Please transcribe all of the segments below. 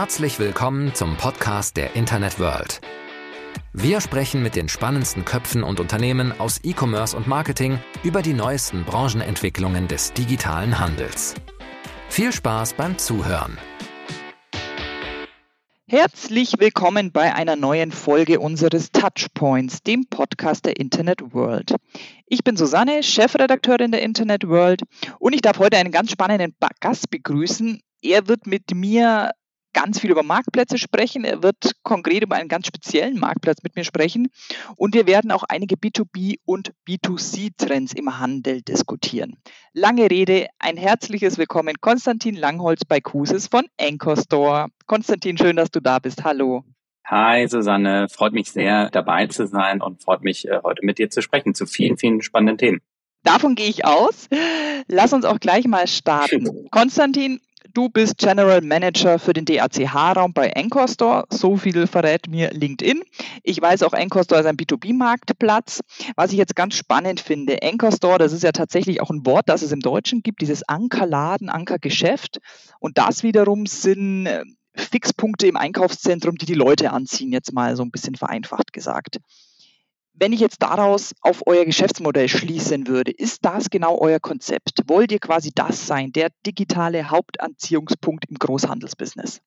Herzlich willkommen zum Podcast der Internet World. Wir sprechen mit den spannendsten Köpfen und Unternehmen aus E-Commerce und Marketing über die neuesten Branchenentwicklungen des digitalen Handels. Viel Spaß beim Zuhören. Herzlich willkommen bei einer neuen Folge unseres Touchpoints, dem Podcast der Internet World. Ich bin Susanne, Chefredakteurin der Internet World und ich darf heute einen ganz spannenden Gast begrüßen. Er wird mit mir ganz viel über Marktplätze sprechen. Er wird konkret über einen ganz speziellen Marktplatz mit mir sprechen. Und wir werden auch einige B2B und B2C-Trends im Handel diskutieren. Lange Rede, ein herzliches Willkommen Konstantin Langholz bei Kusis von Anchor Store. Konstantin, schön, dass du da bist. Hallo. Hi Susanne, freut mich sehr dabei zu sein und freut mich äh, heute mit dir zu sprechen zu vielen, vielen spannenden Themen. Davon gehe ich aus. Lass uns auch gleich mal starten. Konstantin, Du bist General Manager für den DACH-Raum bei Anchor Store. So viel verrät mir LinkedIn. Ich weiß auch, Anchor Store ist ein B2B-Marktplatz. Was ich jetzt ganz spannend finde, Anchor Store, das ist ja tatsächlich auch ein Wort, das es im Deutschen gibt, dieses Ankerladen, Ankergeschäft. Und das wiederum sind äh, Fixpunkte im Einkaufszentrum, die die Leute anziehen, jetzt mal so ein bisschen vereinfacht gesagt. Wenn ich jetzt daraus auf euer Geschäftsmodell schließen würde, ist das genau euer Konzept? Wollt ihr quasi das sein, der digitale Hauptanziehungspunkt im Großhandelsbusiness?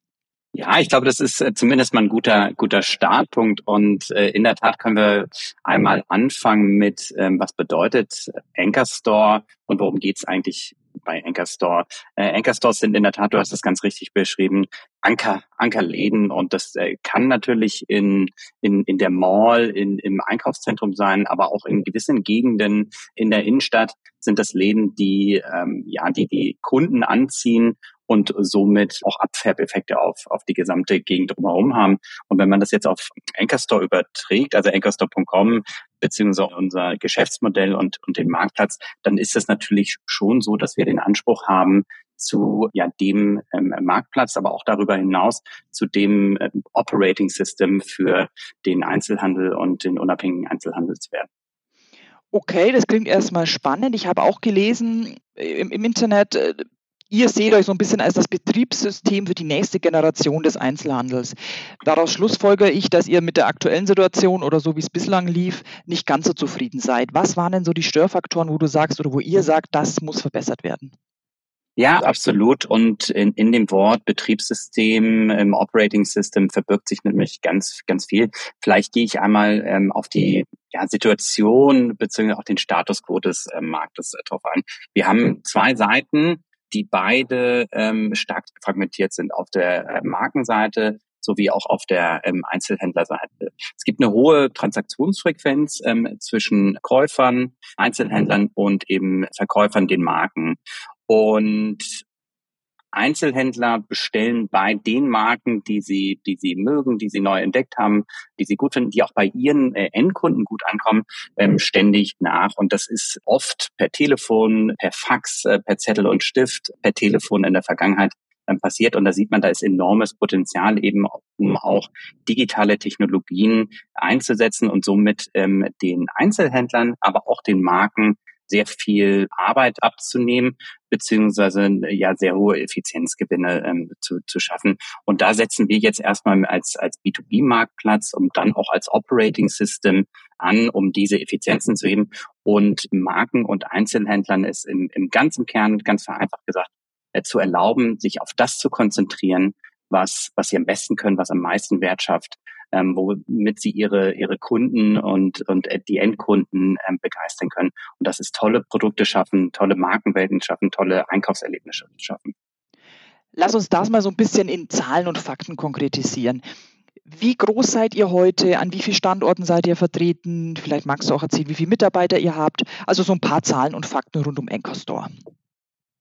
Ja, ich glaube, das ist äh, zumindest mal ein guter, guter Startpunkt. Und äh, in der Tat können wir einmal anfangen mit, ähm, was bedeutet Anchor Store und worum geht's eigentlich bei Anchor Store. Äh, Anchor Stores sind in der Tat, du hast es ganz richtig beschrieben, Anker, Ankerläden und das äh, kann natürlich in, in, in der Mall, in, im Einkaufszentrum sein, aber auch in gewissen Gegenden in der Innenstadt sind das Läden, die ähm, ja die die Kunden anziehen und somit auch Abfärbeffekte auf, auf die gesamte Gegend drumherum haben. Und wenn man das jetzt auf Anchor Store überträgt, also anchorstore.com, beziehungsweise unser Geschäftsmodell und, und den Marktplatz, dann ist es natürlich schon so, dass wir den Anspruch haben, zu ja dem ähm, Marktplatz, aber auch darüber hinaus zu dem ähm, Operating System für den Einzelhandel und den unabhängigen Einzelhandel zu werden. Okay, das klingt erstmal spannend. Ich habe auch gelesen äh, im, im Internet, äh, Ihr seht euch so ein bisschen als das Betriebssystem für die nächste Generation des Einzelhandels. Daraus schlussfolgere ich, dass ihr mit der aktuellen Situation oder so wie es bislang lief, nicht ganz so zufrieden seid. Was waren denn so die Störfaktoren, wo du sagst oder wo ihr sagt, das muss verbessert werden? Ja, absolut. Und in, in dem Wort Betriebssystem, im Operating System verbirgt sich nämlich ganz, ganz viel. Vielleicht gehe ich einmal ähm, auf die ja, Situation beziehungsweise auch den Status quo des äh, Marktes äh, drauf ein. Wir haben zwei Seiten die beide ähm, stark fragmentiert sind auf der äh, Markenseite sowie auch auf der ähm, Einzelhändlerseite. Es gibt eine hohe Transaktionsfrequenz ähm, zwischen Käufern, Einzelhändlern und eben Verkäufern, den Marken. Und Einzelhändler bestellen bei den Marken, die sie, die sie mögen, die sie neu entdeckt haben, die sie gut finden, die auch bei ihren äh, Endkunden gut ankommen, ähm, ständig nach. Und das ist oft per Telefon, per Fax, äh, per Zettel und Stift, per Telefon in der Vergangenheit ähm, passiert. Und da sieht man, da ist enormes Potenzial eben, um auch digitale Technologien einzusetzen und somit ähm, den Einzelhändlern, aber auch den Marken sehr viel Arbeit abzunehmen, beziehungsweise ja sehr hohe Effizienzgewinne ähm, zu, zu schaffen. Und da setzen wir jetzt erstmal als, als B2B-Marktplatz und dann auch als Operating System an, um diese Effizienzen zu heben. Und Marken und Einzelhändlern ist im, im ganzen Kern, ganz vereinfacht gesagt, äh, zu erlauben, sich auf das zu konzentrieren, was, was sie am besten können, was am meisten Wert schafft ähm, womit sie ihre, ihre Kunden und, und die Endkunden ähm, begeistern können. Und das ist tolle Produkte schaffen, tolle Markenwelten schaffen, tolle Einkaufserlebnisse schaffen. Lass uns das mal so ein bisschen in Zahlen und Fakten konkretisieren. Wie groß seid ihr heute? An wie vielen Standorten seid ihr vertreten? Vielleicht magst du auch erzählen, wie viele Mitarbeiter ihr habt. Also so ein paar Zahlen und Fakten rund um Anchor Store.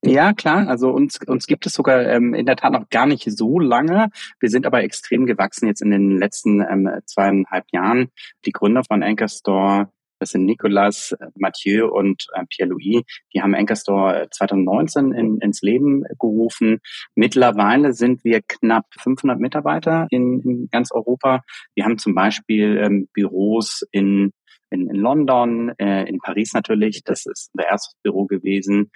Ja, klar. Also uns, uns gibt es sogar ähm, in der Tat noch gar nicht so lange. Wir sind aber extrem gewachsen jetzt in den letzten ähm, zweieinhalb Jahren. Die Gründer von Anchor Store, das sind Nicolas, Mathieu und äh, Pierre-Louis, die haben Anchor Store 2019 in, ins Leben gerufen. Mittlerweile sind wir knapp 500 Mitarbeiter in, in ganz Europa. Wir haben zum Beispiel ähm, Büros in, in, London, äh, in Paris natürlich. Das ist unser erstes Büro gewesen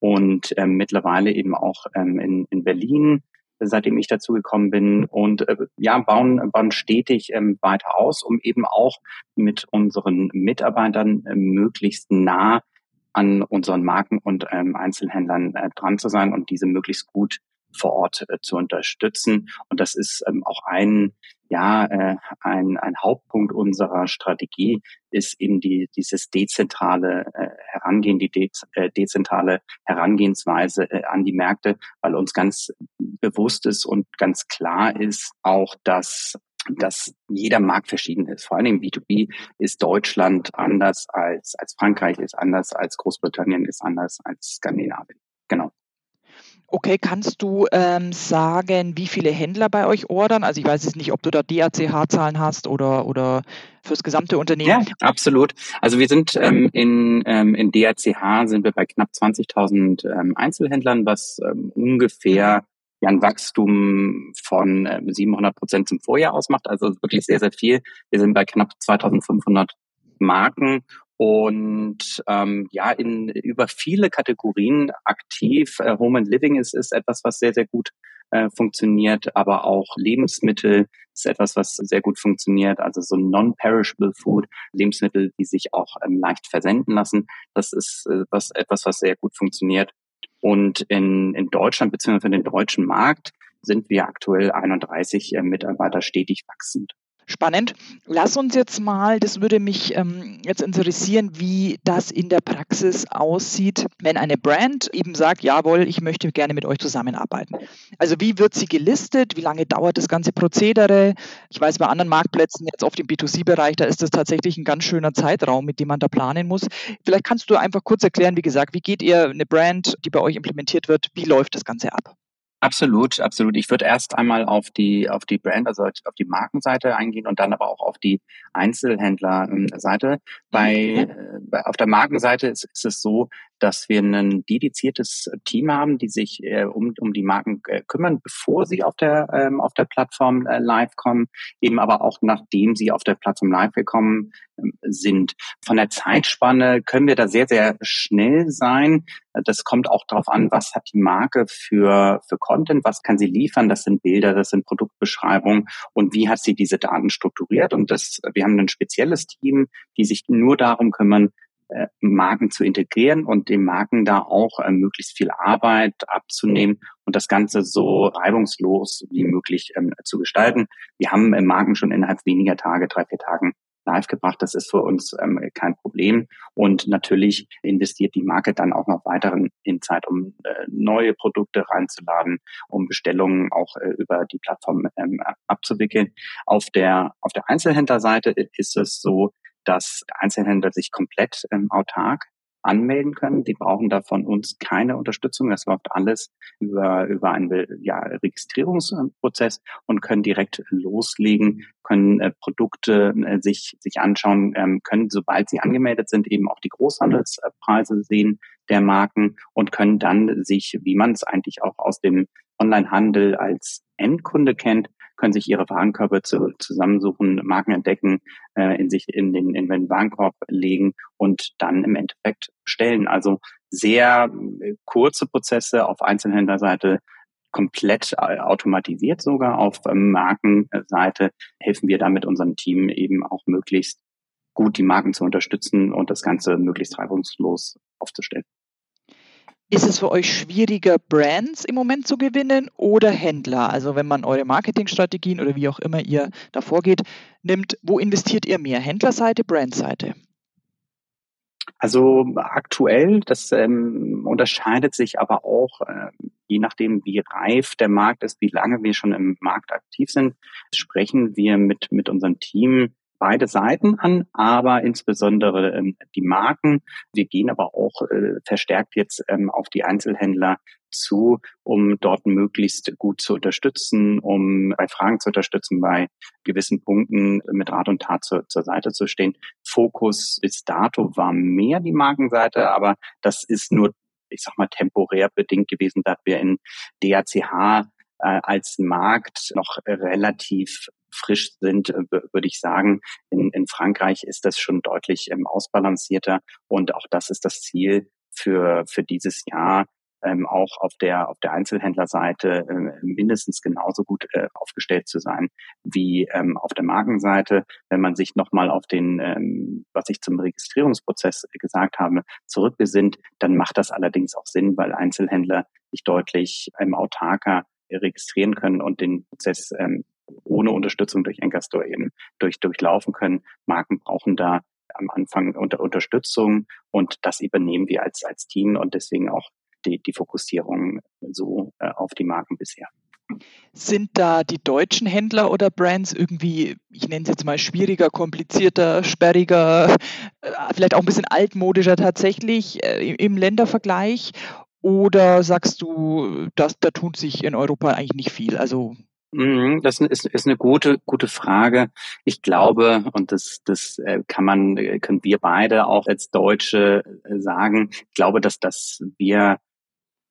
und ähm, mittlerweile eben auch ähm, in, in Berlin, seitdem ich dazu gekommen bin. Und äh, ja, bauen, bauen stetig ähm, weiter aus, um eben auch mit unseren Mitarbeitern äh, möglichst nah an unseren Marken und ähm, Einzelhändlern äh, dran zu sein und diese möglichst gut vor Ort äh, zu unterstützen. Und das ist ähm, auch ein, ja, äh, ein, ein Hauptpunkt unserer Strategie, ist eben die, dieses dezentrale äh, Herangehen, die de äh, dezentrale Herangehensweise äh, an die Märkte, weil uns ganz bewusst ist und ganz klar ist auch, dass dass jeder Markt verschieden ist. Vor allen Dingen B2B ist Deutschland anders als, als Frankreich, ist anders als Großbritannien, ist anders als Skandinavien. Genau. Okay, kannst du ähm, sagen, wie viele Händler bei euch ordern? Also ich weiß jetzt nicht, ob du da DACH-Zahlen hast oder, oder fürs gesamte Unternehmen. Ja, absolut. Also wir sind ähm, in, ähm, in DACH sind wir bei knapp 20.000 ähm, Einzelhändlern, was ähm, ungefähr ja ein Wachstum von äh, 700 Prozent zum Vorjahr ausmacht. Also wirklich sehr, sehr viel. Wir sind bei knapp 2.500 Marken und ähm, ja in über viele Kategorien aktiv. Äh, Home and Living ist, ist etwas, was sehr, sehr gut äh, funktioniert, aber auch Lebensmittel ist etwas, was sehr gut funktioniert. Also so non-perishable Food, Lebensmittel, die sich auch ähm, leicht versenden lassen. Das ist äh, was, etwas, was sehr gut funktioniert. Und in, in Deutschland bzw. für den deutschen Markt sind wir aktuell 31 äh, Mitarbeiter stetig wachsend. Spannend. Lass uns jetzt mal, das würde mich ähm, jetzt interessieren, wie das in der Praxis aussieht, wenn eine Brand eben sagt, jawohl, ich möchte gerne mit euch zusammenarbeiten. Also wie wird sie gelistet? Wie lange dauert das ganze Prozedere? Ich weiß, bei anderen Marktplätzen, jetzt auf dem B2C-Bereich, da ist das tatsächlich ein ganz schöner Zeitraum, mit dem man da planen muss. Vielleicht kannst du einfach kurz erklären, wie gesagt, wie geht ihr eine Brand, die bei euch implementiert wird, wie läuft das Ganze ab? Absolut, absolut. Ich würde erst einmal auf die auf die Brand, also auf die Markenseite eingehen und dann aber auch auf die Einzelhändlerseite. Bei, mhm. bei auf der Markenseite ist, ist es so, dass wir ein dediziertes Team haben, die sich äh, um, um die Marken äh, kümmern, bevor sie auf der ähm, auf der Plattform äh, live kommen, eben aber auch nachdem sie auf der Plattform live gekommen ähm, sind. Von der Zeitspanne können wir da sehr sehr schnell sein. Das kommt auch darauf an, was hat die Marke für, für Content, was kann sie liefern, das sind Bilder, das sind Produktbeschreibungen und wie hat sie diese Daten strukturiert. Und das, wir haben ein spezielles Team, die sich nur darum kümmern, äh, Marken zu integrieren und den Marken da auch äh, möglichst viel Arbeit abzunehmen und das Ganze so reibungslos wie möglich ähm, zu gestalten. Wir haben äh, Marken schon innerhalb weniger Tage, drei, vier Tagen live gebracht. Das ist für uns ähm, kein Problem. Und natürlich investiert die Marke dann auch noch weiteren in Zeit, um äh, neue Produkte reinzuladen, um Bestellungen auch äh, über die Plattform ähm, abzuwickeln. Auf der, auf der Einzelhändlerseite ist es so, dass Einzelhändler sich komplett ähm, autark anmelden können. Die brauchen da von uns keine Unterstützung. Das läuft alles über, über einen ja, Registrierungsprozess und können direkt loslegen, können äh, Produkte äh, sich, sich anschauen, ähm, können, sobald sie angemeldet sind, eben auch die Großhandelspreise sehen der Marken und können dann sich, wie man es eigentlich auch aus dem Onlinehandel als Endkunde kennt, können sich ihre Warenkörbe zu, zusammensuchen, Marken entdecken, äh, in sich in den, in den Warenkorb legen und dann im Endeffekt bestellen. Also sehr äh, kurze Prozesse auf Einzelhändlerseite, komplett äh, automatisiert sogar auf ähm, Markenseite, helfen wir damit unserem Team eben auch möglichst gut die Marken zu unterstützen und das Ganze möglichst reibungslos aufzustellen. Ist es für euch schwieriger, Brands im Moment zu gewinnen oder Händler? Also wenn man eure Marketingstrategien oder wie auch immer ihr da vorgeht, nimmt, wo investiert ihr mehr? Händlerseite, Brandseite? Also aktuell, das ähm, unterscheidet sich aber auch, äh, je nachdem, wie reif der Markt ist, wie lange wir schon im Markt aktiv sind, sprechen wir mit, mit unserem Team beide Seiten an, aber insbesondere ähm, die Marken. Wir gehen aber auch äh, verstärkt jetzt ähm, auf die Einzelhändler zu, um dort möglichst gut zu unterstützen, um bei Fragen zu unterstützen, bei gewissen Punkten mit Rat und Tat zur, zur Seite zu stehen. Fokus bis dato war mehr die Markenseite, aber das ist nur, ich sag mal, temporär bedingt gewesen, dass wir in DACH äh, als Markt noch relativ frisch sind, äh, würde ich sagen. In, in Frankreich ist das schon deutlich ähm, ausbalancierter und auch das ist das Ziel für, für dieses Jahr, ähm, auch auf der auf der Einzelhändlerseite äh, mindestens genauso gut äh, aufgestellt zu sein wie ähm, auf der Markenseite. Wenn man sich nochmal auf den, ähm, was ich zum Registrierungsprozess gesagt habe, zurückbesinnt, dann macht das allerdings auch Sinn, weil Einzelhändler sich deutlich ähm, autarker registrieren können und den Prozess ähm, ohne Unterstützung durch Anchor eben durch, durchlaufen können. Marken brauchen da am Anfang unter Unterstützung und das übernehmen wir als, als Team und deswegen auch die, die Fokussierung so äh, auf die Marken bisher. Sind da die deutschen Händler oder Brands irgendwie, ich nenne es jetzt mal schwieriger, komplizierter, sperriger, äh, vielleicht auch ein bisschen altmodischer tatsächlich äh, im Ländervergleich? Oder sagst du, dass da tut sich in Europa eigentlich nicht viel? Also das ist, ist eine gute, gute Frage. Ich glaube, und das, das äh, kann man, äh, können wir beide auch als Deutsche äh, sagen, ich glaube, dass, dass wir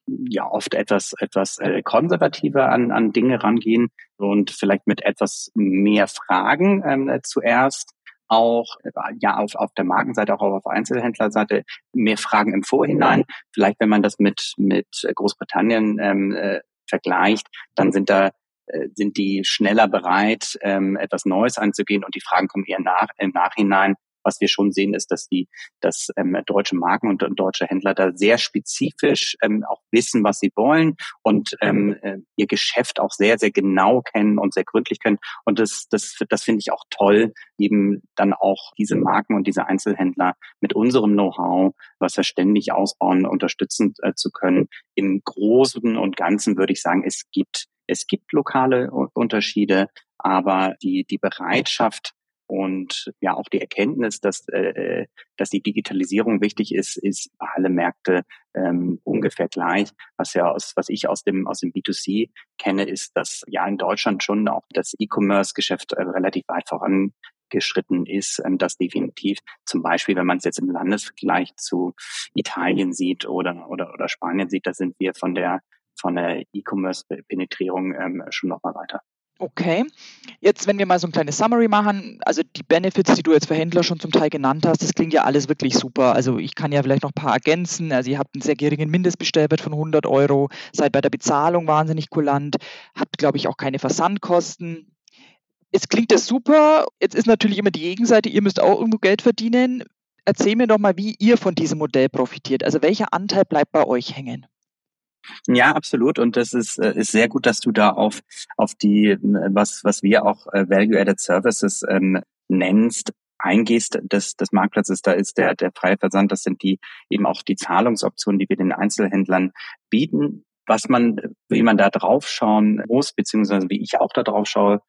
ja oft etwas, etwas konservativer an, an Dinge rangehen und vielleicht mit etwas mehr Fragen ähm, zuerst auch ja auf, auf der Markenseite, auch auf Einzelhändlerseite mehr Fragen im Vorhinein. Vielleicht, wenn man das mit, mit Großbritannien ähm, äh, vergleicht, dann sind da sind die schneller bereit, ähm, etwas Neues anzugehen und die Fragen kommen eher nach, im Nachhinein. Was wir schon sehen, ist, dass die, dass ähm, deutsche Marken und, und deutsche Händler da sehr spezifisch ähm, auch wissen, was sie wollen und ähm, äh, ihr Geschäft auch sehr, sehr genau kennen und sehr gründlich kennen. Und das, das, das finde ich auch toll, eben dann auch diese Marken und diese Einzelhändler mit unserem Know-how, was wir ständig ausbauen, unterstützen äh, zu können. Im Großen und Ganzen würde ich sagen, es gibt es gibt lokale Unterschiede, aber die, die Bereitschaft und ja auch die Erkenntnis, dass, äh, dass die Digitalisierung wichtig ist, ist bei alle Märkte ähm, ungefähr gleich. Was ja aus, was ich aus dem aus dem B2C kenne, ist, dass ja in Deutschland schon auch das E-Commerce-Geschäft äh, relativ weit vorangeschritten ist, ähm, das definitiv. Zum Beispiel, wenn man es jetzt im Landesvergleich zu Italien sieht oder oder oder Spanien sieht, da sind wir von der von der E-Commerce-Penetrierung ähm, schon nochmal weiter. Okay. Jetzt, wenn wir mal so ein kleines Summary machen, also die Benefits, die du jetzt für Händler schon zum Teil genannt hast, das klingt ja alles wirklich super. Also ich kann ja vielleicht noch ein paar ergänzen. Also ihr habt einen sehr geringen Mindestbestellwert von 100 Euro, seid bei der Bezahlung wahnsinnig kulant, habt, glaube ich, auch keine Versandkosten. Jetzt klingt das super. Jetzt ist natürlich immer die Gegenseite, ihr müsst auch irgendwo Geld verdienen. Erzähl mir doch mal, wie ihr von diesem Modell profitiert. Also welcher Anteil bleibt bei euch hängen? Ja, absolut. Und das ist, äh, ist sehr gut, dass du da auf, auf die, was, was wir auch äh, Value-Added Services ähm, nennst, eingehst des, des Marktplatzes, da ist der, der freie Versand, das sind die eben auch die Zahlungsoptionen, die wir den Einzelhändlern bieten. Was man, wie man da drauf schauen muss, beziehungsweise wie ich auch da drauf schaue,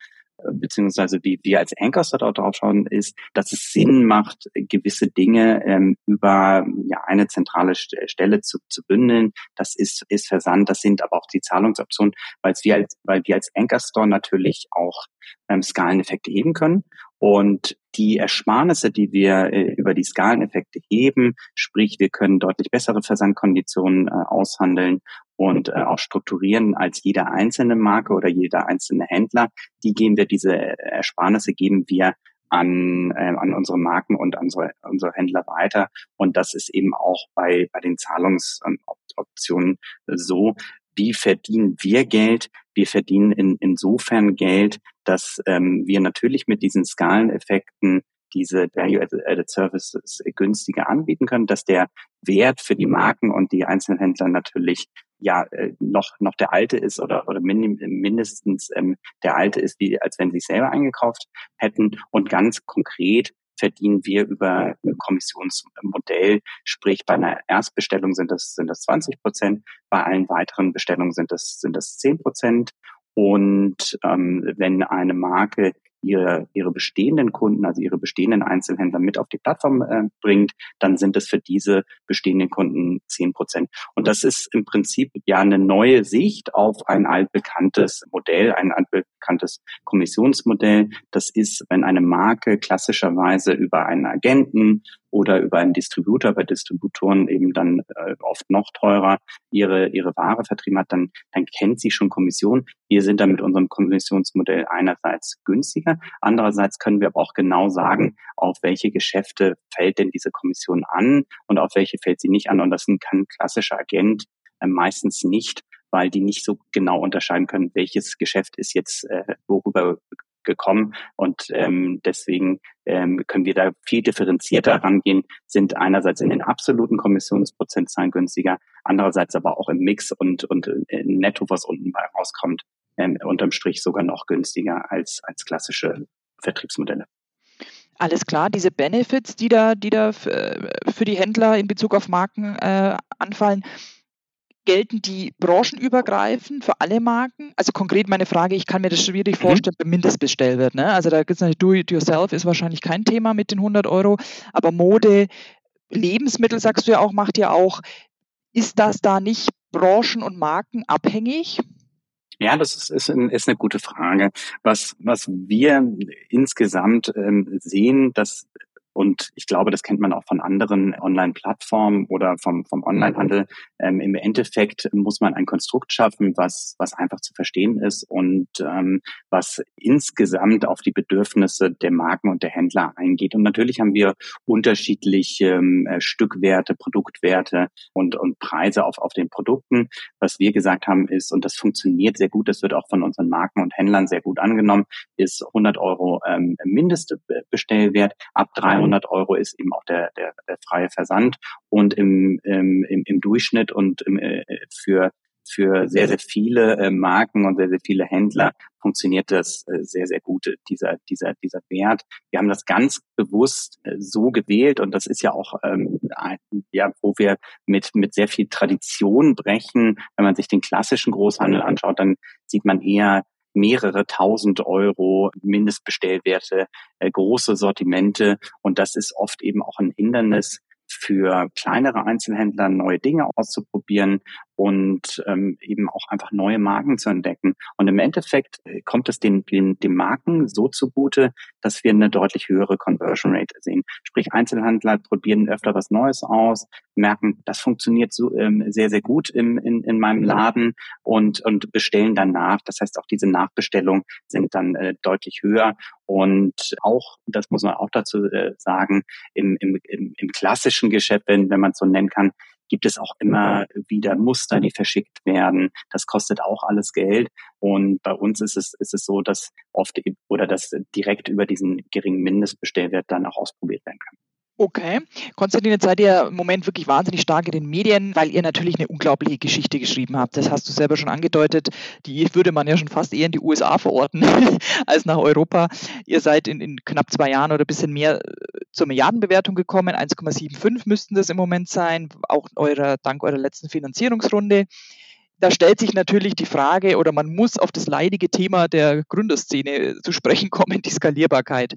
beziehungsweise wie wir als Anchors da drauf schauen, ist, dass es Sinn macht, gewisse Dinge ähm, über ja, eine zentrale Stelle zu, zu bündeln. Das ist, ist Versand, das sind aber auch die Zahlungsoptionen, weil wir als, weil wir als Anchor Store natürlich auch ähm, Skaleneffekte heben können. Und die Ersparnisse, die wir äh, über die Skaleneffekte heben, sprich wir können deutlich bessere Versandkonditionen äh, aushandeln und äh, auch strukturieren als jede einzelne Marke oder jeder einzelne Händler. Die geben wir, diese Ersparnisse geben wir an, äh, an unsere Marken und an unsere, unsere Händler weiter. Und das ist eben auch bei, bei den Zahlungsoptionen so. Wie verdienen wir Geld? Wir verdienen in, insofern Geld, dass ähm, wir natürlich mit diesen Skaleneffekten diese Value-Added Services günstiger anbieten können, dass der Wert für die Marken und die Einzelhändler natürlich ja äh, noch noch der alte ist oder oder min, mindestens ähm, der alte ist, wie als wenn sie selber eingekauft hätten. Und ganz konkret verdienen wir über Kommissionsmodell, sprich bei einer Erstbestellung sind das sind das 20 Prozent, bei allen weiteren Bestellungen sind das sind das 10 Prozent. Und ähm, wenn eine Marke ihre, ihre bestehenden Kunden, also ihre bestehenden Einzelhändler mit auf die Plattform äh, bringt, dann sind es für diese bestehenden Kunden zehn Prozent. Und das ist im Prinzip ja eine neue Sicht auf ein altbekanntes Modell, ein altbekanntes Kommissionsmodell. Das ist, wenn eine Marke klassischerweise über einen Agenten oder über einen Distributor, bei Distributoren eben dann äh, oft noch teurer ihre, ihre Ware vertrieben hat, dann, dann kennt sie schon Kommission. Wir sind da mit unserem Kommissionsmodell einerseits günstiger, andererseits können wir aber auch genau sagen, auf welche Geschäfte fällt denn diese Kommission an und auf welche fällt sie nicht an. Und das kann ein klassischer Agent äh, meistens nicht, weil die nicht so genau unterscheiden können, welches Geschäft ist jetzt äh, worüber gekommen. Und ähm, deswegen ähm, können wir da viel differenzierter rangehen, sind einerseits in den absoluten Kommissionsprozentzahlen günstiger, andererseits aber auch im Mix und, und äh, netto, was unten bei rauskommt, ähm, unterm Strich sogar noch günstiger als, als klassische Vertriebsmodelle. Alles klar, diese Benefits, die da, die da für die Händler in Bezug auf Marken äh, anfallen, gelten die branchenübergreifend für alle Marken? Also konkret meine Frage, ich kann mir das schwierig mhm. vorstellen beim Mindestbestellwert. Ne? Also da gibt es natürlich Do-it-yourself ist wahrscheinlich kein Thema mit den 100 Euro, aber Mode, Lebensmittel, sagst du ja auch, macht ja auch. Ist das da nicht branchen- und markenabhängig? Ja, das ist, ist, ist eine gute Frage. Was, was wir insgesamt ähm, sehen, dass und ich glaube, das kennt man auch von anderen Online-Plattformen oder vom, vom Online-Handel. Ähm, Im Endeffekt muss man ein Konstrukt schaffen, was, was einfach zu verstehen ist und ähm, was insgesamt auf die Bedürfnisse der Marken und der Händler eingeht. Und natürlich haben wir unterschiedliche ähm, äh, Stückwerte, Produktwerte und, und Preise auf, auf den Produkten. Was wir gesagt haben ist, und das funktioniert sehr gut, das wird auch von unseren Marken und Händlern sehr gut angenommen, ist 100 Euro ähm, Mindestbestellwert. Ab 300 200 Euro ist eben auch der, der, der freie Versand und im, im, im Durchschnitt und im, äh, für für sehr, sehr viele äh, Marken und sehr, sehr viele Händler funktioniert das äh, sehr, sehr gut, dieser, dieser, dieser Wert. Wir haben das ganz bewusst so gewählt und das ist ja auch, ähm, ja, wo wir mit, mit sehr viel Tradition brechen. Wenn man sich den klassischen Großhandel anschaut, dann sieht man eher mehrere tausend Euro Mindestbestellwerte, äh, große Sortimente. Und das ist oft eben auch ein Hindernis für kleinere Einzelhändler, neue Dinge auszuprobieren und ähm, eben auch einfach neue Marken zu entdecken. Und im Endeffekt äh, kommt es den, den, den Marken so zugute, dass wir eine deutlich höhere Conversion Rate sehen. Sprich, Einzelhändler probieren öfter was Neues aus, merken, das funktioniert so ähm, sehr, sehr gut im, in, in meinem Laden und, und bestellen dann nach. Das heißt, auch diese Nachbestellungen sind dann äh, deutlich höher. Und auch, das muss man auch dazu äh, sagen, im, im, im, im klassischen Geschäft, wenn, wenn man es so nennen kann, gibt es auch immer wieder Muster, die verschickt werden. Das kostet auch alles Geld. Und bei uns ist es, ist es so, dass oft oder dass direkt über diesen geringen Mindestbestellwert dann auch ausprobiert werden kann. Okay. Konstantin, jetzt seid ihr im Moment wirklich wahnsinnig stark in den Medien, weil ihr natürlich eine unglaubliche Geschichte geschrieben habt. Das hast du selber schon angedeutet. Die würde man ja schon fast eher in die USA verorten als nach Europa. Ihr seid in, in knapp zwei Jahren oder ein bisschen mehr äh, zur Milliardenbewertung gekommen. 1,75 müssten das im Moment sein, auch eurer, dank eurer letzten Finanzierungsrunde da stellt sich natürlich die Frage oder man muss auf das leidige Thema der Gründerszene zu sprechen kommen, die Skalierbarkeit.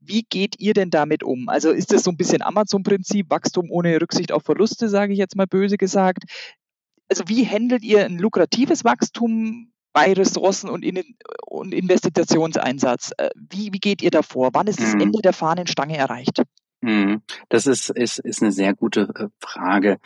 Wie geht ihr denn damit um? Also ist das so ein bisschen Amazon-Prinzip, Wachstum ohne Rücksicht auf Verluste, sage ich jetzt mal böse gesagt. Also wie handelt ihr ein lukratives Wachstum bei Ressourcen und, in, und Investitionseinsatz? Äh, wie, wie geht ihr davor? Wann ist das mhm. Ende der Fahnenstange erreicht? Mhm. Das ist, ist, ist eine sehr gute äh, Frage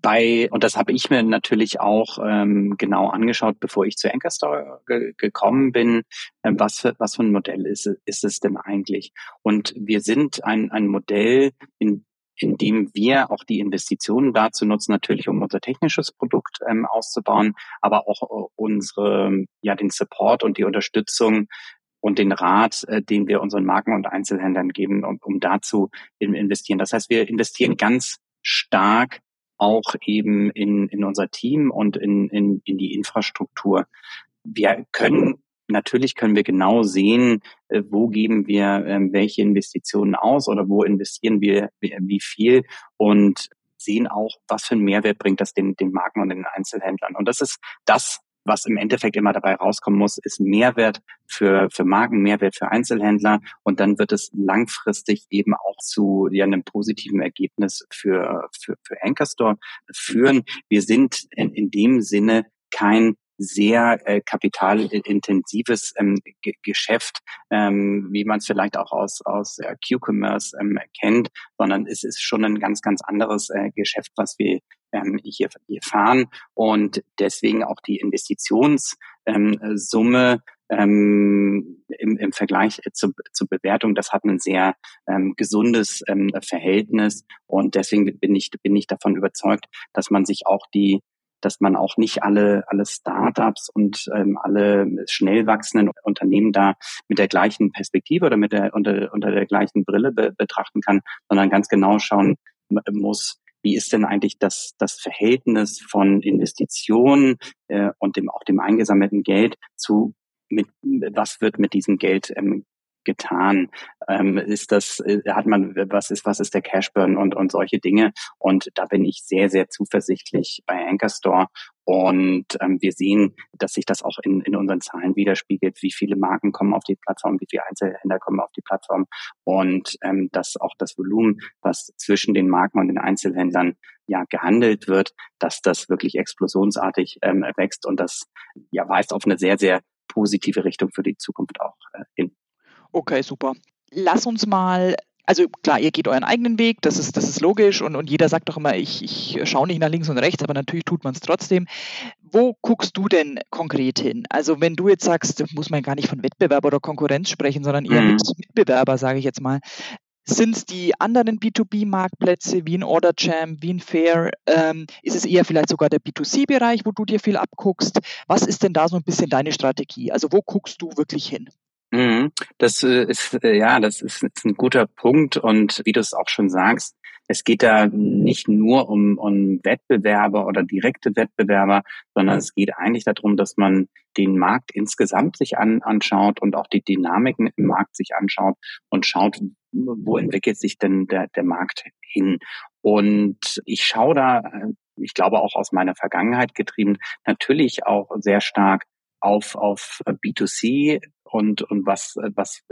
bei, und das habe ich mir natürlich auch ähm, genau angeschaut, bevor ich zu Anchor ge gekommen bin, äh, was, für, was für ein Modell ist, ist es denn eigentlich? Und wir sind ein, ein Modell, in, in dem wir auch die Investitionen dazu nutzen, natürlich um unser technisches Produkt ähm, auszubauen, aber auch uh, unsere, ja, den Support und die Unterstützung und den Rat, äh, den wir unseren Marken und Einzelhändlern geben, um, um dazu investieren. Das heißt, wir investieren ganz stark auch eben in, in unser Team und in, in, in die Infrastruktur. Wir können Natürlich können wir genau sehen, äh, wo geben wir ähm, welche Investitionen aus oder wo investieren wir wie viel und sehen auch, was für einen Mehrwert bringt das den, den Marken und den Einzelhändlern. Und das ist das, was im Endeffekt immer dabei rauskommen muss, ist Mehrwert für, für Marken, Mehrwert für Einzelhändler und dann wird es langfristig eben auch zu ja, einem positiven Ergebnis für, für, für Anchor Store führen. Wir sind in, in dem Sinne kein sehr äh, kapitalintensives ähm, Geschäft, ähm, wie man es vielleicht auch aus, aus äh, Q-Commerce ähm, kennt, sondern es ist schon ein ganz, ganz anderes äh, Geschäft, was wir ähm, hier, hier fahren. Und deswegen auch die Investitionssumme ähm, im, im Vergleich zu, zur Bewertung, das hat ein sehr ähm, gesundes ähm, Verhältnis. Und deswegen bin ich, bin ich davon überzeugt, dass man sich auch die dass man auch nicht alle, alle Startups und ähm, alle schnell wachsenden Unternehmen da mit der gleichen Perspektive oder mit der, unter, unter der gleichen Brille be betrachten kann, sondern ganz genau schauen muss, wie ist denn eigentlich das, das Verhältnis von Investitionen äh, und dem auch dem eingesammelten Geld zu mit was wird mit diesem Geld ähm, getan? Ähm, ist das, äh, hat man, was ist, was ist der Cashburn und, und solche Dinge? Und da bin ich sehr, sehr zuversichtlich bei Anchor Store. Und ähm, wir sehen, dass sich das auch in, in unseren Zahlen widerspiegelt, wie viele Marken kommen auf die Plattform, wie viele Einzelhändler kommen auf die Plattform und ähm, dass auch das Volumen, was zwischen den Marken und den Einzelhändlern ja gehandelt wird, dass das wirklich explosionsartig ähm, wächst und das ja weist auf eine sehr, sehr positive Richtung für die Zukunft auch äh, hin. Okay, super. Lass uns mal also klar, ihr geht euren eigenen Weg, das ist, das ist logisch und, und jeder sagt doch immer, ich, ich schaue nicht nach links und rechts, aber natürlich tut man es trotzdem. Wo guckst du denn konkret hin? Also wenn du jetzt sagst, muss man gar nicht von Wettbewerb oder Konkurrenz sprechen, sondern eher mhm. mit Mitbewerber, sage ich jetzt mal. Sind es die anderen B2B-Marktplätze wie ein OrderJam, wie ein Fair? Ähm, ist es eher vielleicht sogar der B2C-Bereich, wo du dir viel abguckst? Was ist denn da so ein bisschen deine Strategie? Also wo guckst du wirklich hin? Mhm. Das äh, ist, äh, ja, das ist, ist ein guter Punkt. Und wie du es auch schon sagst, es geht da nicht nur um, um Wettbewerber oder direkte Wettbewerber, sondern es geht eigentlich darum, dass man den Markt insgesamt sich an, anschaut und auch die Dynamiken im Markt sich anschaut und schaut, wo entwickelt sich denn der, der Markt hin. Und ich schaue da, äh, ich glaube auch aus meiner Vergangenheit getrieben, natürlich auch sehr stark auf, auf B2C und, und was, was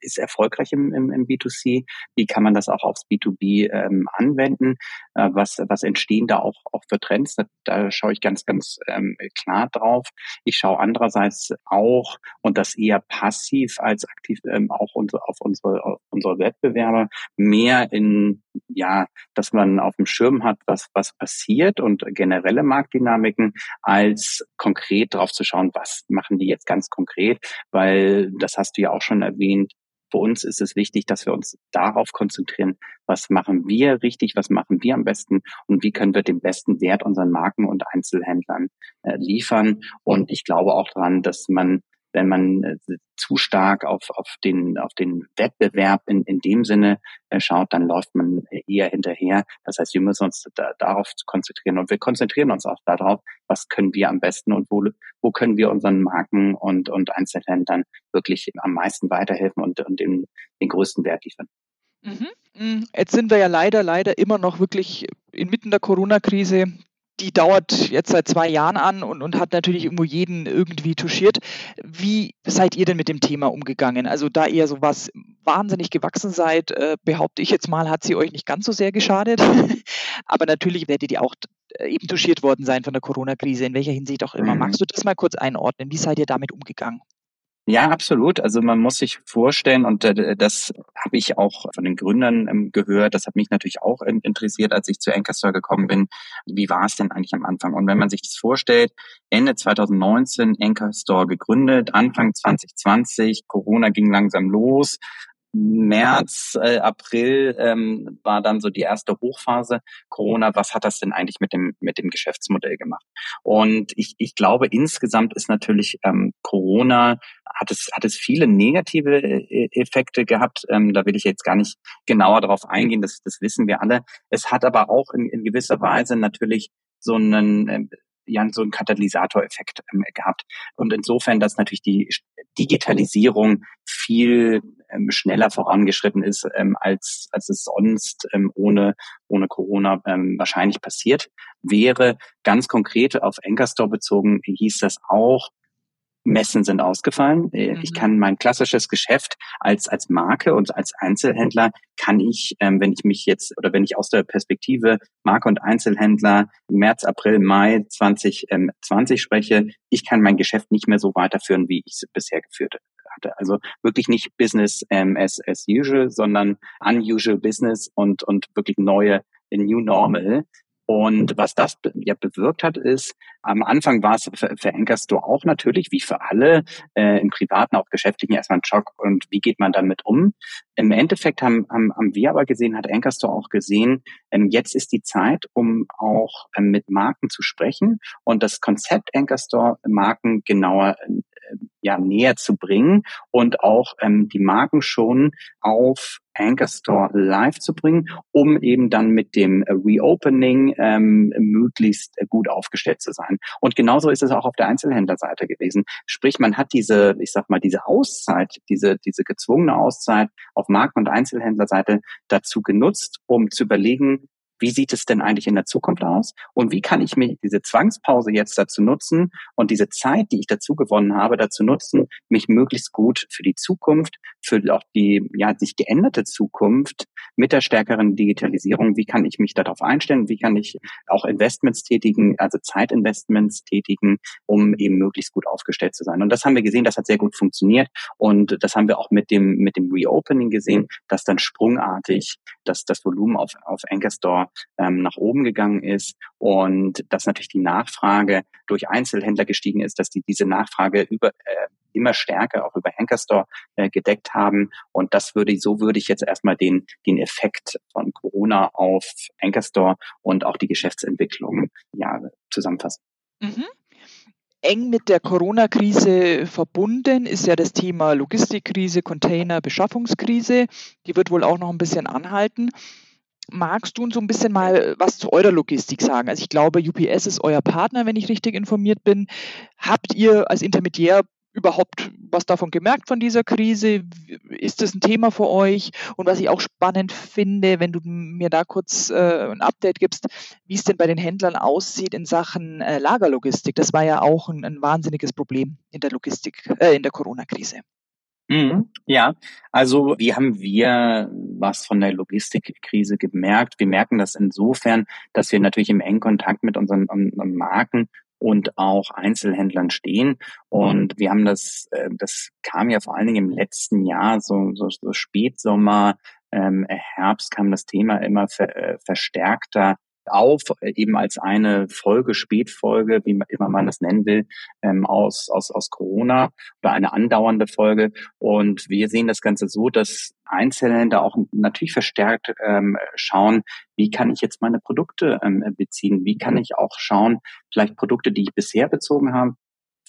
ist erfolgreich im, im, im B2C? Wie kann man das auch aufs B2B ähm, anwenden? Äh, was, was entstehen da auch, auch für Trends? Da, da schaue ich ganz, ganz ähm, klar drauf. Ich schaue andererseits auch, und das eher passiv als aktiv, ähm, auch unsere, auf unsere, auf unsere Wettbewerber, mehr in, ja, dass man auf dem Schirm hat, was, was passiert und generelle Marktdynamiken, als konkret drauf zu schauen, was machen die jetzt ganz konkret, weil weil das hast du ja auch schon erwähnt. Für uns ist es wichtig, dass wir uns darauf konzentrieren, was machen wir richtig, was machen wir am besten und wie können wir den besten Wert unseren Marken und Einzelhändlern äh, liefern. Und ich glaube auch daran, dass man wenn man äh, zu stark auf, auf, den, auf den Wettbewerb in, in dem Sinne äh, schaut, dann läuft man eher hinterher. Das heißt, wir müssen uns da, darauf konzentrieren und wir konzentrieren uns auch darauf, was können wir am besten und wo, wo können wir unseren Marken und, und Einzelhändlern wirklich am meisten weiterhelfen und, und den, den größten Wert liefern. Mhm. Mhm. Jetzt sind wir ja leider, leider immer noch wirklich inmitten der Corona-Krise die dauert jetzt seit zwei Jahren an und, und hat natürlich irgendwo jeden irgendwie touchiert. Wie seid ihr denn mit dem Thema umgegangen? Also da ihr sowas wahnsinnig gewachsen seid, äh, behaupte ich jetzt mal, hat sie euch nicht ganz so sehr geschadet. Aber natürlich werdet ihr auch äh, eben touchiert worden sein von der Corona-Krise, in welcher Hinsicht auch immer. Mhm. Magst du das mal kurz einordnen? Wie seid ihr damit umgegangen? Ja, absolut. Also man muss sich vorstellen, und äh, das habe ich auch von den Gründern ähm, gehört, das hat mich natürlich auch in, interessiert, als ich zu Anchor gekommen bin. Wie war es denn eigentlich am Anfang? Und wenn man sich das vorstellt, Ende 2019 Anchor gegründet, Anfang 2020, Corona ging langsam los, März, äh, April ähm, war dann so die erste Hochphase Corona. Was hat das denn eigentlich mit dem mit dem Geschäftsmodell gemacht? Und ich, ich glaube insgesamt ist natürlich ähm, Corona hat es hat es viele negative äh, Effekte gehabt. Ähm, da will ich jetzt gar nicht genauer darauf eingehen. Das das wissen wir alle. Es hat aber auch in, in gewisser Weise natürlich so einen äh, ja so einen Katalysatoreffekt ähm, gehabt. Und insofern, dass natürlich die Digitalisierung viel ähm, schneller vorangeschritten ist, ähm, als, als es sonst ähm, ohne, ohne Corona ähm, wahrscheinlich passiert wäre. Ganz konkret auf Anchor bezogen hieß das auch, Messen sind ausgefallen. Äh, ich mhm. kann mein klassisches Geschäft als, als Marke und als Einzelhändler kann ich, ähm, wenn ich mich jetzt oder wenn ich aus der Perspektive Marke und Einzelhändler März, April, Mai 2020 spreche, ich kann mein Geschäft nicht mehr so weiterführen, wie ich es bisher geführt hatte. Also wirklich nicht Business ähm, as, as usual, sondern unusual Business und, und wirklich neue New Normal. Und was das ja bewirkt hat, ist, am Anfang war es für, für Anchor auch natürlich, wie für alle, äh, im Privaten, auch Geschäftlichen erstmal ein Schock und wie geht man damit um. Im Endeffekt haben, haben, haben wir aber gesehen, hat Anchor auch gesehen, ähm, jetzt ist die Zeit, um auch ähm, mit Marken zu sprechen und das Konzept Anchor Marken genauer ja, näher zu bringen und auch ähm, die Marken schon auf Anchor Store live zu bringen, um eben dann mit dem Reopening ähm, möglichst gut aufgestellt zu sein. Und genauso ist es auch auf der Einzelhändlerseite gewesen. Sprich, man hat diese, ich sag mal, diese Auszeit, diese, diese gezwungene Auszeit auf Marken- und Einzelhändlerseite dazu genutzt, um zu überlegen, wie sieht es denn eigentlich in der Zukunft aus? Und wie kann ich mir diese Zwangspause jetzt dazu nutzen und diese Zeit, die ich dazu gewonnen habe, dazu nutzen, mich möglichst gut für die Zukunft, für auch die ja sich geänderte Zukunft mit der stärkeren Digitalisierung, wie kann ich mich darauf einstellen? Wie kann ich auch Investments tätigen, also Zeitinvestments tätigen, um eben möglichst gut aufgestellt zu sein? Und das haben wir gesehen, das hat sehr gut funktioniert und das haben wir auch mit dem mit dem Reopening gesehen, dass dann sprungartig dass das Volumen auf auf Anchor Store ähm, nach oben gegangen ist und dass natürlich die Nachfrage durch Einzelhändler gestiegen ist, dass die diese Nachfrage über äh, immer stärker auch über Anchor Store äh, gedeckt haben. Und das würde, so würde ich jetzt erstmal den, den Effekt von Corona auf Anchor Store und auch die Geschäftsentwicklung ja, zusammenfassen. Mhm eng mit der Corona-Krise verbunden ist ja das Thema Logistikkrise, Container, Beschaffungskrise. Die wird wohl auch noch ein bisschen anhalten. Magst du uns so ein bisschen mal was zu eurer Logistik sagen? Also ich glaube, UPS ist euer Partner, wenn ich richtig informiert bin. Habt ihr als Intermediär überhaupt was davon gemerkt von dieser Krise? Ist das ein Thema für euch? Und was ich auch spannend finde, wenn du mir da kurz äh, ein Update gibst, wie es denn bei den Händlern aussieht in Sachen äh, Lagerlogistik. Das war ja auch ein, ein wahnsinniges Problem in der Logistik, äh, in der Corona-Krise. Mhm, ja, also wie haben wir was von der Logistikkrise gemerkt? Wir merken das insofern, dass wir natürlich im engen Kontakt mit unseren, unseren Marken und auch Einzelhändlern stehen. Und wir haben das, äh, das kam ja vor allen Dingen im letzten Jahr, so, so, so Spätsommer, ähm, Herbst kam das Thema immer ver, äh, verstärkter auf, eben als eine Folge, Spätfolge, wie immer man das nennen will, ähm, aus, aus, aus Corona oder eine andauernde Folge. Und wir sehen das Ganze so, dass Einzelhändler auch natürlich verstärkt ähm, schauen, wie kann ich jetzt meine Produkte ähm, beziehen? Wie kann ich auch schauen, vielleicht Produkte, die ich bisher bezogen habe,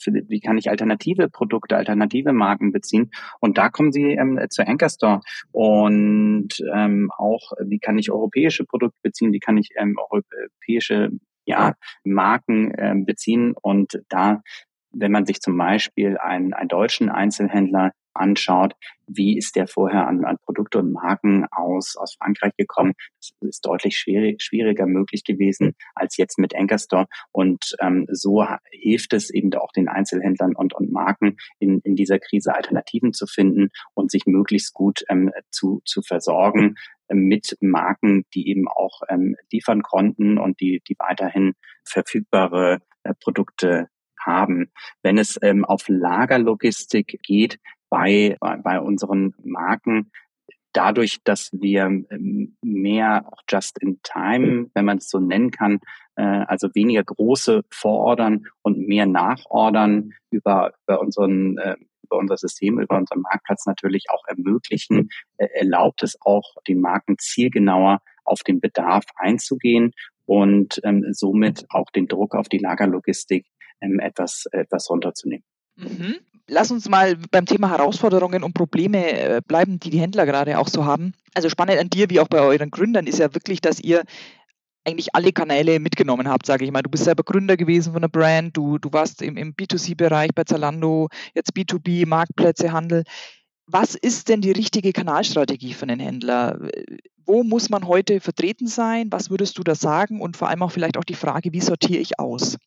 wie kann ich alternative Produkte, alternative Marken beziehen? Und da kommen sie ähm, zu Anchor Store. Und ähm, auch, wie kann ich europäische Produkte beziehen? Wie kann ich ähm, europäische ja, Marken ähm, beziehen? Und da, wenn man sich zum Beispiel einen, einen deutschen Einzelhändler anschaut, wie ist der vorher an, an Produkte und Marken aus, aus Frankreich gekommen. Das ist deutlich schwierig, schwieriger möglich gewesen als jetzt mit Anchor Store. Und ähm, so hilft es eben auch den Einzelhändlern und, und Marken in, in dieser Krise Alternativen zu finden und sich möglichst gut ähm, zu, zu versorgen mit Marken, die eben auch ähm, liefern konnten und die, die weiterhin verfügbare äh, Produkte haben. Wenn es ähm, auf Lagerlogistik geht, bei, bei, unseren Marken dadurch, dass wir ähm, mehr just in time, wenn man es so nennen kann, äh, also weniger große vorordern und mehr nachordern über, über unseren äh, über unser System, über unseren Marktplatz natürlich auch ermöglichen, äh, erlaubt es auch den Marken zielgenauer auf den Bedarf einzugehen und ähm, somit auch den Druck auf die Lagerlogistik ähm, etwas, etwas runterzunehmen. Mhm lass uns mal beim Thema Herausforderungen und Probleme äh, bleiben, die die Händler gerade auch so haben. Also spannend an dir wie auch bei euren Gründern ist ja wirklich, dass ihr eigentlich alle Kanäle mitgenommen habt, sage ich mal. Du bist selber Gründer gewesen von einer Brand, du, du warst im, im B2C-Bereich bei Zalando, jetzt B2B, Marktplätze, Handel. Was ist denn die richtige Kanalstrategie für einen Händler? Wo muss man heute vertreten sein? Was würdest du da sagen? Und vor allem auch vielleicht auch die Frage, wie sortiere ich aus?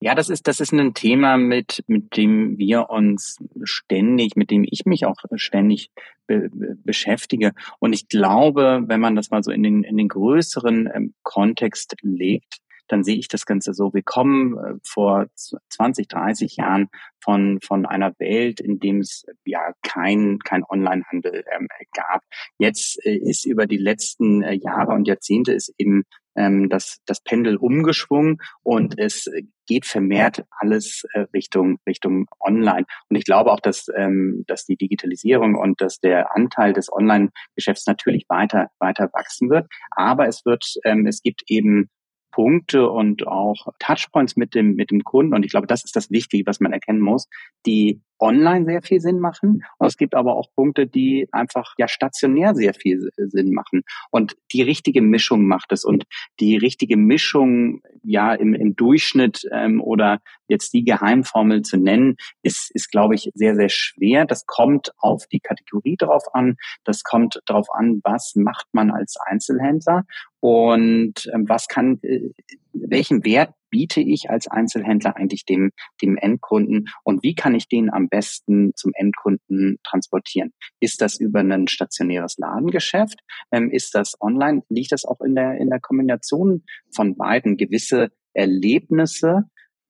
Ja, das ist, das ist ein Thema, mit, mit dem wir uns ständig, mit dem ich mich auch ständig be, beschäftige. Und ich glaube, wenn man das mal so in den, in den größeren ähm, Kontext legt, dann sehe ich das Ganze so. Wir kommen äh, vor 20, 30 Jahren von, von einer Welt, in dem es ja kein, kein Onlinehandel ähm, gab. Jetzt äh, ist über die letzten äh, Jahre und Jahrzehnte ist eben ähm, das, das Pendel umgeschwungen und es geht vermehrt alles äh, Richtung Richtung Online. Und ich glaube auch, dass ähm, dass die Digitalisierung und dass der Anteil des Online-Geschäfts natürlich weiter weiter wachsen wird. Aber es wird ähm, es gibt eben Punkte und auch Touchpoints mit dem, mit dem Kunden. Und ich glaube, das ist das Wichtige, was man erkennen muss, die online sehr viel Sinn machen. Und es gibt aber auch Punkte, die einfach ja stationär sehr viel Sinn machen. Und die richtige Mischung macht es. Und die richtige Mischung ja im, im Durchschnitt ähm, oder jetzt die Geheimformel zu nennen, ist, ist, glaube ich, sehr, sehr schwer. Das kommt auf die Kategorie drauf an. Das kommt darauf an, was macht man als Einzelhändler und ähm, was kann, äh, welchen Wert biete ich als Einzelhändler eigentlich dem, dem Endkunden und wie kann ich den am besten zum Endkunden transportieren? Ist das über ein stationäres Ladengeschäft? Ähm, ist das online? Liegt das auch in der, in der Kombination von beiden gewisse Erlebnisse,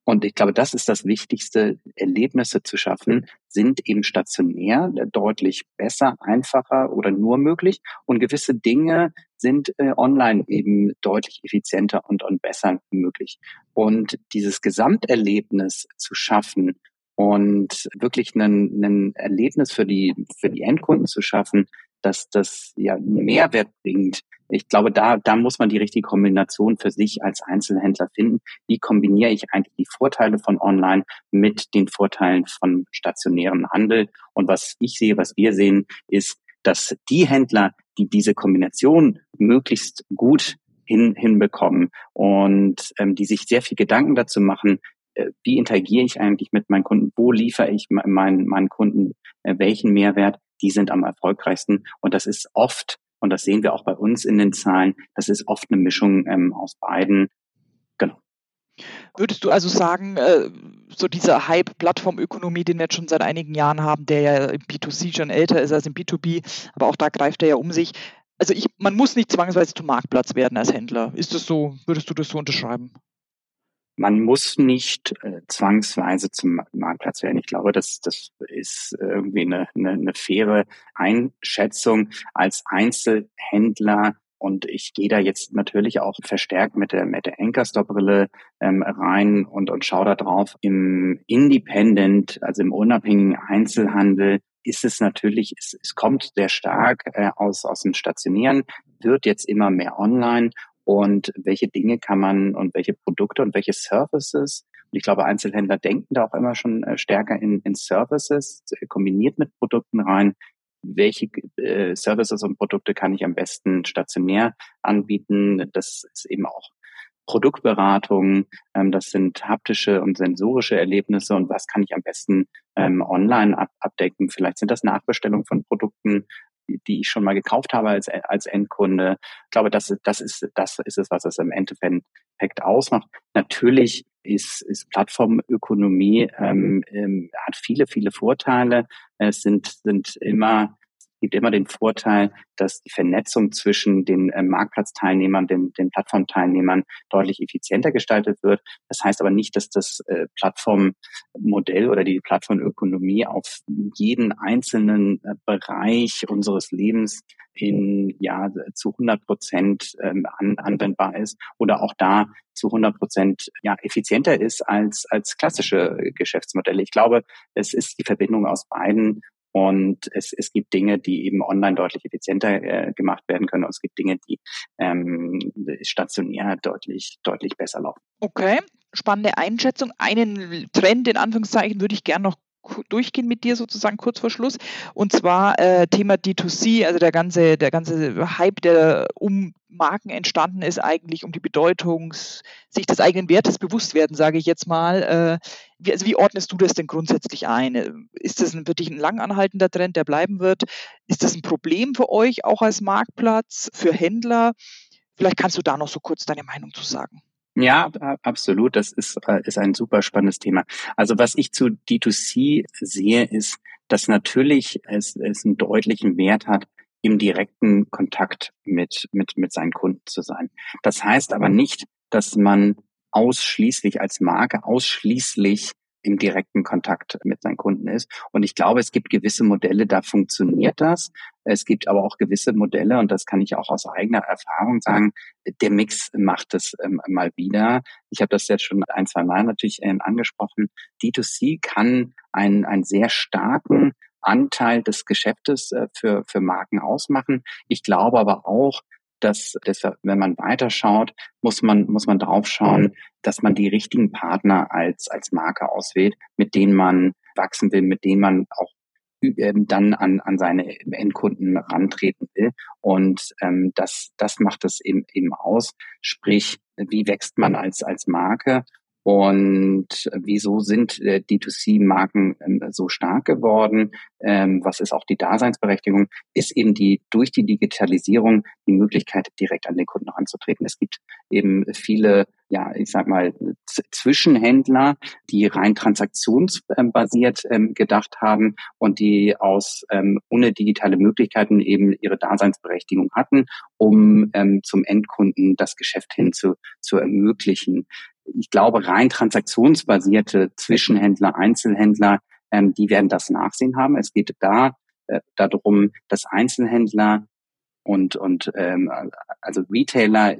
und ich glaube, das ist das Wichtigste, Erlebnisse zu schaffen, sind eben stationär deutlich besser, einfacher oder nur möglich. Und gewisse Dinge sind äh, online eben deutlich effizienter und, und besser möglich. Und dieses Gesamterlebnis zu schaffen und wirklich ein, ein Erlebnis für die, für die Endkunden zu schaffen, dass das ja Mehrwert bringt, ich glaube, da, da muss man die richtige Kombination für sich als Einzelhändler finden. Wie kombiniere ich eigentlich die Vorteile von Online mit den Vorteilen von stationärem Handel? Und was ich sehe, was wir sehen, ist, dass die Händler, die diese Kombination möglichst gut hin, hinbekommen und ähm, die sich sehr viel Gedanken dazu machen, wie interagiere ich eigentlich mit meinen Kunden, wo liefere ich meinen, meinen Kunden äh, welchen Mehrwert, die sind am erfolgreichsten. Und das ist oft und das sehen wir auch bei uns in den Zahlen. Das ist oft eine Mischung ähm, aus beiden. Genau. Würdest du also sagen, äh, so dieser Hype Plattformökonomie, den wir jetzt schon seit einigen Jahren haben, der ja im B2C schon älter ist als im B2B, aber auch da greift er ja um sich. Also ich, man muss nicht zwangsweise zum Marktplatz werden als Händler. Ist das so, würdest du das so unterschreiben? Man muss nicht äh, zwangsweise zum Marktplatz werden. Ich glaube, das, das ist irgendwie eine, eine, eine faire Einschätzung als Einzelhändler. Und ich gehe da jetzt natürlich auch verstärkt mit der, mit der Anchor-Store-Brille ähm, rein und, und schaue da drauf. Im Independent, also im unabhängigen Einzelhandel, ist es natürlich, es, es kommt sehr stark äh, aus, aus dem Stationären, wird jetzt immer mehr online und welche Dinge kann man und welche Produkte und welche Services. Und ich glaube, Einzelhändler denken da auch immer schon äh, stärker in, in Services, äh, kombiniert mit Produkten rein. Welche äh, Services und Produkte kann ich am besten stationär anbieten? Das ist eben auch Produktberatung, ähm, das sind haptische und sensorische Erlebnisse und was kann ich am besten ähm, online ab abdecken? Vielleicht sind das Nachbestellungen von Produkten, die ich schon mal gekauft habe als, als Endkunde. Ich glaube, das, das, ist, das ist es, was es im Endeffekt ausmacht. Natürlich ist, ist Plattformökonomie, ähm, ähm, hat viele, viele Vorteile. Es sind, sind immer gibt immer den Vorteil, dass die Vernetzung zwischen den äh, Marktplatzteilnehmern, den, den Plattformteilnehmern deutlich effizienter gestaltet wird. Das heißt aber nicht, dass das äh, Plattformmodell oder die Plattformökonomie auf jeden einzelnen äh, Bereich unseres Lebens in ja zu 100 Prozent ähm, an, anwendbar ist oder auch da zu 100 Prozent ja, effizienter ist als, als klassische Geschäftsmodelle. Ich glaube, es ist die Verbindung aus beiden und es, es gibt Dinge, die eben online deutlich effizienter äh, gemacht werden können. Und es gibt Dinge, die ähm, stationär deutlich, deutlich besser laufen. Okay, spannende Einschätzung. Einen Trend in Anführungszeichen würde ich gerne noch durchgehen mit dir sozusagen kurz vor Schluss. Und zwar äh, Thema D2C, also der ganze, der ganze Hype, der um Marken entstanden ist, eigentlich um die Bedeutung, sich des eigenen Wertes bewusst werden, sage ich jetzt mal. Äh, wie, also wie ordnest du das denn grundsätzlich ein? Ist das ein, wirklich ein langanhaltender Trend, der bleiben wird? Ist das ein Problem für euch auch als Marktplatz, für Händler? Vielleicht kannst du da noch so kurz deine Meinung zu sagen. Ja, absolut. Das ist, äh, ist ein super spannendes Thema. Also was ich zu D2C sehe, ist, dass natürlich es, es einen deutlichen Wert hat, im direkten Kontakt mit, mit, mit seinen Kunden zu sein. Das heißt aber nicht, dass man ausschließlich als Marke ausschließlich im direkten Kontakt mit seinen Kunden ist. Und ich glaube, es gibt gewisse Modelle, da funktioniert das. Es gibt aber auch gewisse Modelle, und das kann ich auch aus eigener Erfahrung sagen, der Mix macht es ähm, mal wieder. Ich habe das jetzt schon ein, zwei Mal natürlich ähm, angesprochen. D2C kann einen, einen sehr starken Anteil des Geschäftes äh, für, für Marken ausmachen. Ich glaube aber auch, dass, dass wenn man weiterschaut, muss man, muss man drauf schauen, dass man die richtigen Partner als, als Marke auswählt, mit denen man wachsen will, mit denen man auch ähm, dann an, an seine Endkunden rantreten will. Und ähm, das, das macht es eben, eben aus. Sprich, wie wächst man als, als Marke? Und wieso sind äh, D2C-Marken ähm, so stark geworden? Ähm, was ist auch die Daseinsberechtigung? Ist eben die durch die Digitalisierung die Möglichkeit, direkt an den Kunden ranzutreten. Es gibt eben viele, ja, ich sag mal, Zwischenhändler, die rein transaktionsbasiert ähm, gedacht haben und die aus ohne digitale Möglichkeiten eben ihre Daseinsberechtigung hatten, um zum Endkunden das Geschäft hin zu, zu ermöglichen ich glaube, rein transaktionsbasierte Zwischenhändler, Einzelhändler, ähm, die werden das Nachsehen haben. Es geht da äh, darum, dass Einzelhändler und, und ähm, also Retailer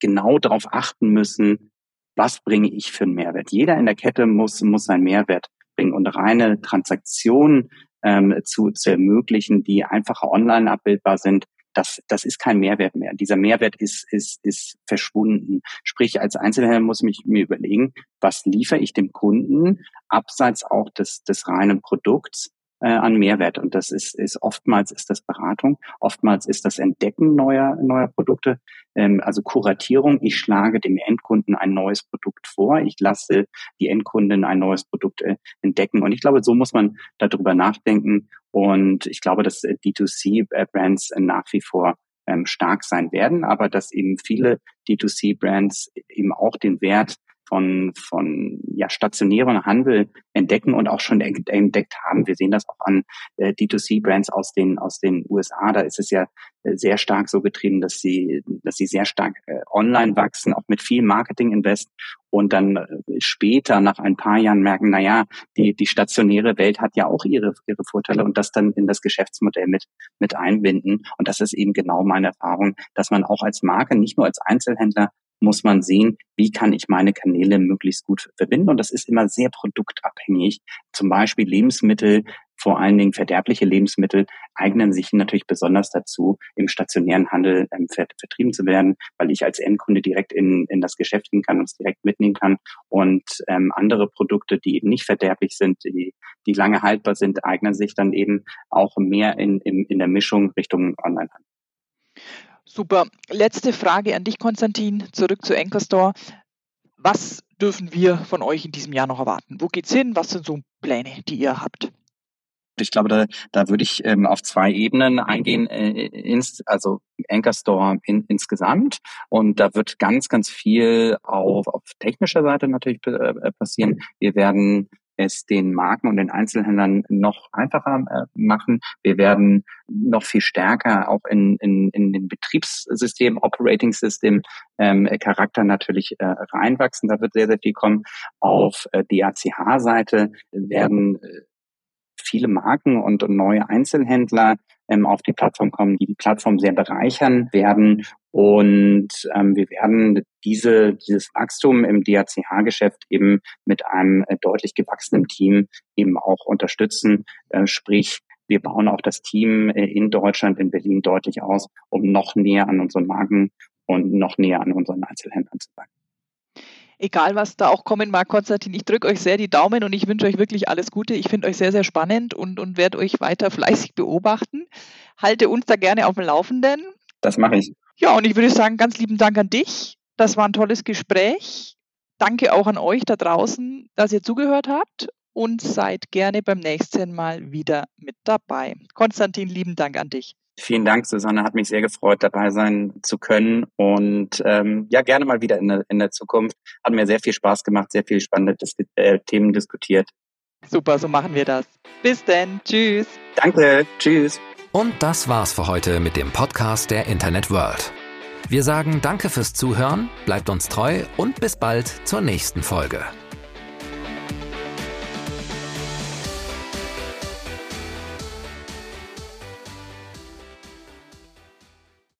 genau darauf achten müssen, was bringe ich für einen Mehrwert. Jeder in der Kette muss, muss seinen Mehrwert bringen und reine Transaktionen ähm, zu, zu ermöglichen, die einfacher online abbildbar sind, das, das ist kein Mehrwert mehr. Dieser Mehrwert ist, ist, ist verschwunden. Sprich, als Einzelhändler muss ich mir überlegen, was liefere ich dem Kunden abseits auch des, des reinen Produkts äh, an Mehrwert. Und das ist, ist oftmals ist das Beratung, oftmals ist das Entdecken neuer, neuer Produkte, ähm, also Kuratierung. Ich schlage dem Endkunden ein neues Produkt vor, ich lasse die Endkunden ein neues Produkt äh, entdecken. Und ich glaube, so muss man darüber nachdenken. Und ich glaube, dass äh, D2C-Brands äh, nach wie vor ähm, stark sein werden, aber dass eben viele D2C-Brands eben auch den Wert von, von ja, stationärem Handel entdecken und auch schon entdeckt haben. Wir sehen das auch an äh, D2C-Brands aus den, aus den USA. Da ist es ja äh, sehr stark so getrieben, dass sie, dass sie sehr stark äh, online wachsen, auch mit viel Marketing-Invest und dann äh, später nach ein paar Jahren merken, na ja, die, die stationäre Welt hat ja auch ihre, ihre Vorteile und das dann in das Geschäftsmodell mit, mit einbinden. Und das ist eben genau meine Erfahrung, dass man auch als Marke, nicht nur als Einzelhändler, muss man sehen, wie kann ich meine Kanäle möglichst gut verbinden. Und das ist immer sehr produktabhängig. Zum Beispiel Lebensmittel, vor allen Dingen verderbliche Lebensmittel, eignen sich natürlich besonders dazu, im stationären Handel ähm, vertrieben zu werden, weil ich als Endkunde direkt in, in das Geschäft gehen kann und es direkt mitnehmen kann. Und ähm, andere Produkte, die eben nicht verderblich sind, die, die lange haltbar sind, eignen sich dann eben auch mehr in, in, in der Mischung Richtung Onlinehandel. Super. Letzte Frage an dich, Konstantin, zurück zu Anchor Store. Was dürfen wir von euch in diesem Jahr noch erwarten? Wo geht's hin? Was sind so Pläne, die ihr habt? Ich glaube, da, da würde ich ähm, auf zwei Ebenen eingehen, äh, ins, also Anchor Store in, insgesamt. Und da wird ganz, ganz viel auf, auf technischer Seite natürlich äh, passieren. Wir werden es den Marken und den Einzelhändlern noch einfacher äh, machen. Wir werden noch viel stärker auch in, in, in den Betriebssystem, Operating System ähm, Charakter natürlich äh, reinwachsen. Da wird sehr, sehr viel kommen. Auf äh, die ACH-Seite werden äh, viele Marken und, neue Einzelhändler ähm, auf die Plattform kommen, die die Plattform sehr bereichern werden. Und ähm, wir werden diese, dieses Wachstum im DACH-Geschäft eben mit einem äh, deutlich gewachsenen Team eben auch unterstützen. Äh, sprich, wir bauen auch das Team äh, in Deutschland, in Berlin deutlich aus, um noch näher an unseren Marken und noch näher an unseren Einzelhändlern zu sein egal was da auch kommen mag, Konstantin, ich drücke euch sehr die Daumen und ich wünsche euch wirklich alles Gute. Ich finde euch sehr, sehr spannend und, und werde euch weiter fleißig beobachten. Halte uns da gerne auf dem Laufenden. Das mache ich. Ja, und ich würde sagen, ganz lieben Dank an dich. Das war ein tolles Gespräch. Danke auch an euch da draußen, dass ihr zugehört habt und seid gerne beim nächsten Mal wieder mit dabei. Konstantin, lieben Dank an dich. Vielen Dank, Susanne. Hat mich sehr gefreut, dabei sein zu können. Und ähm, ja, gerne mal wieder in der, in der Zukunft. Hat mir sehr viel Spaß gemacht, sehr viele spannende Dis äh, Themen diskutiert. Super, so machen wir das. Bis denn. Tschüss. Danke. Tschüss. Und das war's für heute mit dem Podcast der Internet World. Wir sagen Danke fürs Zuhören, bleibt uns treu und bis bald zur nächsten Folge.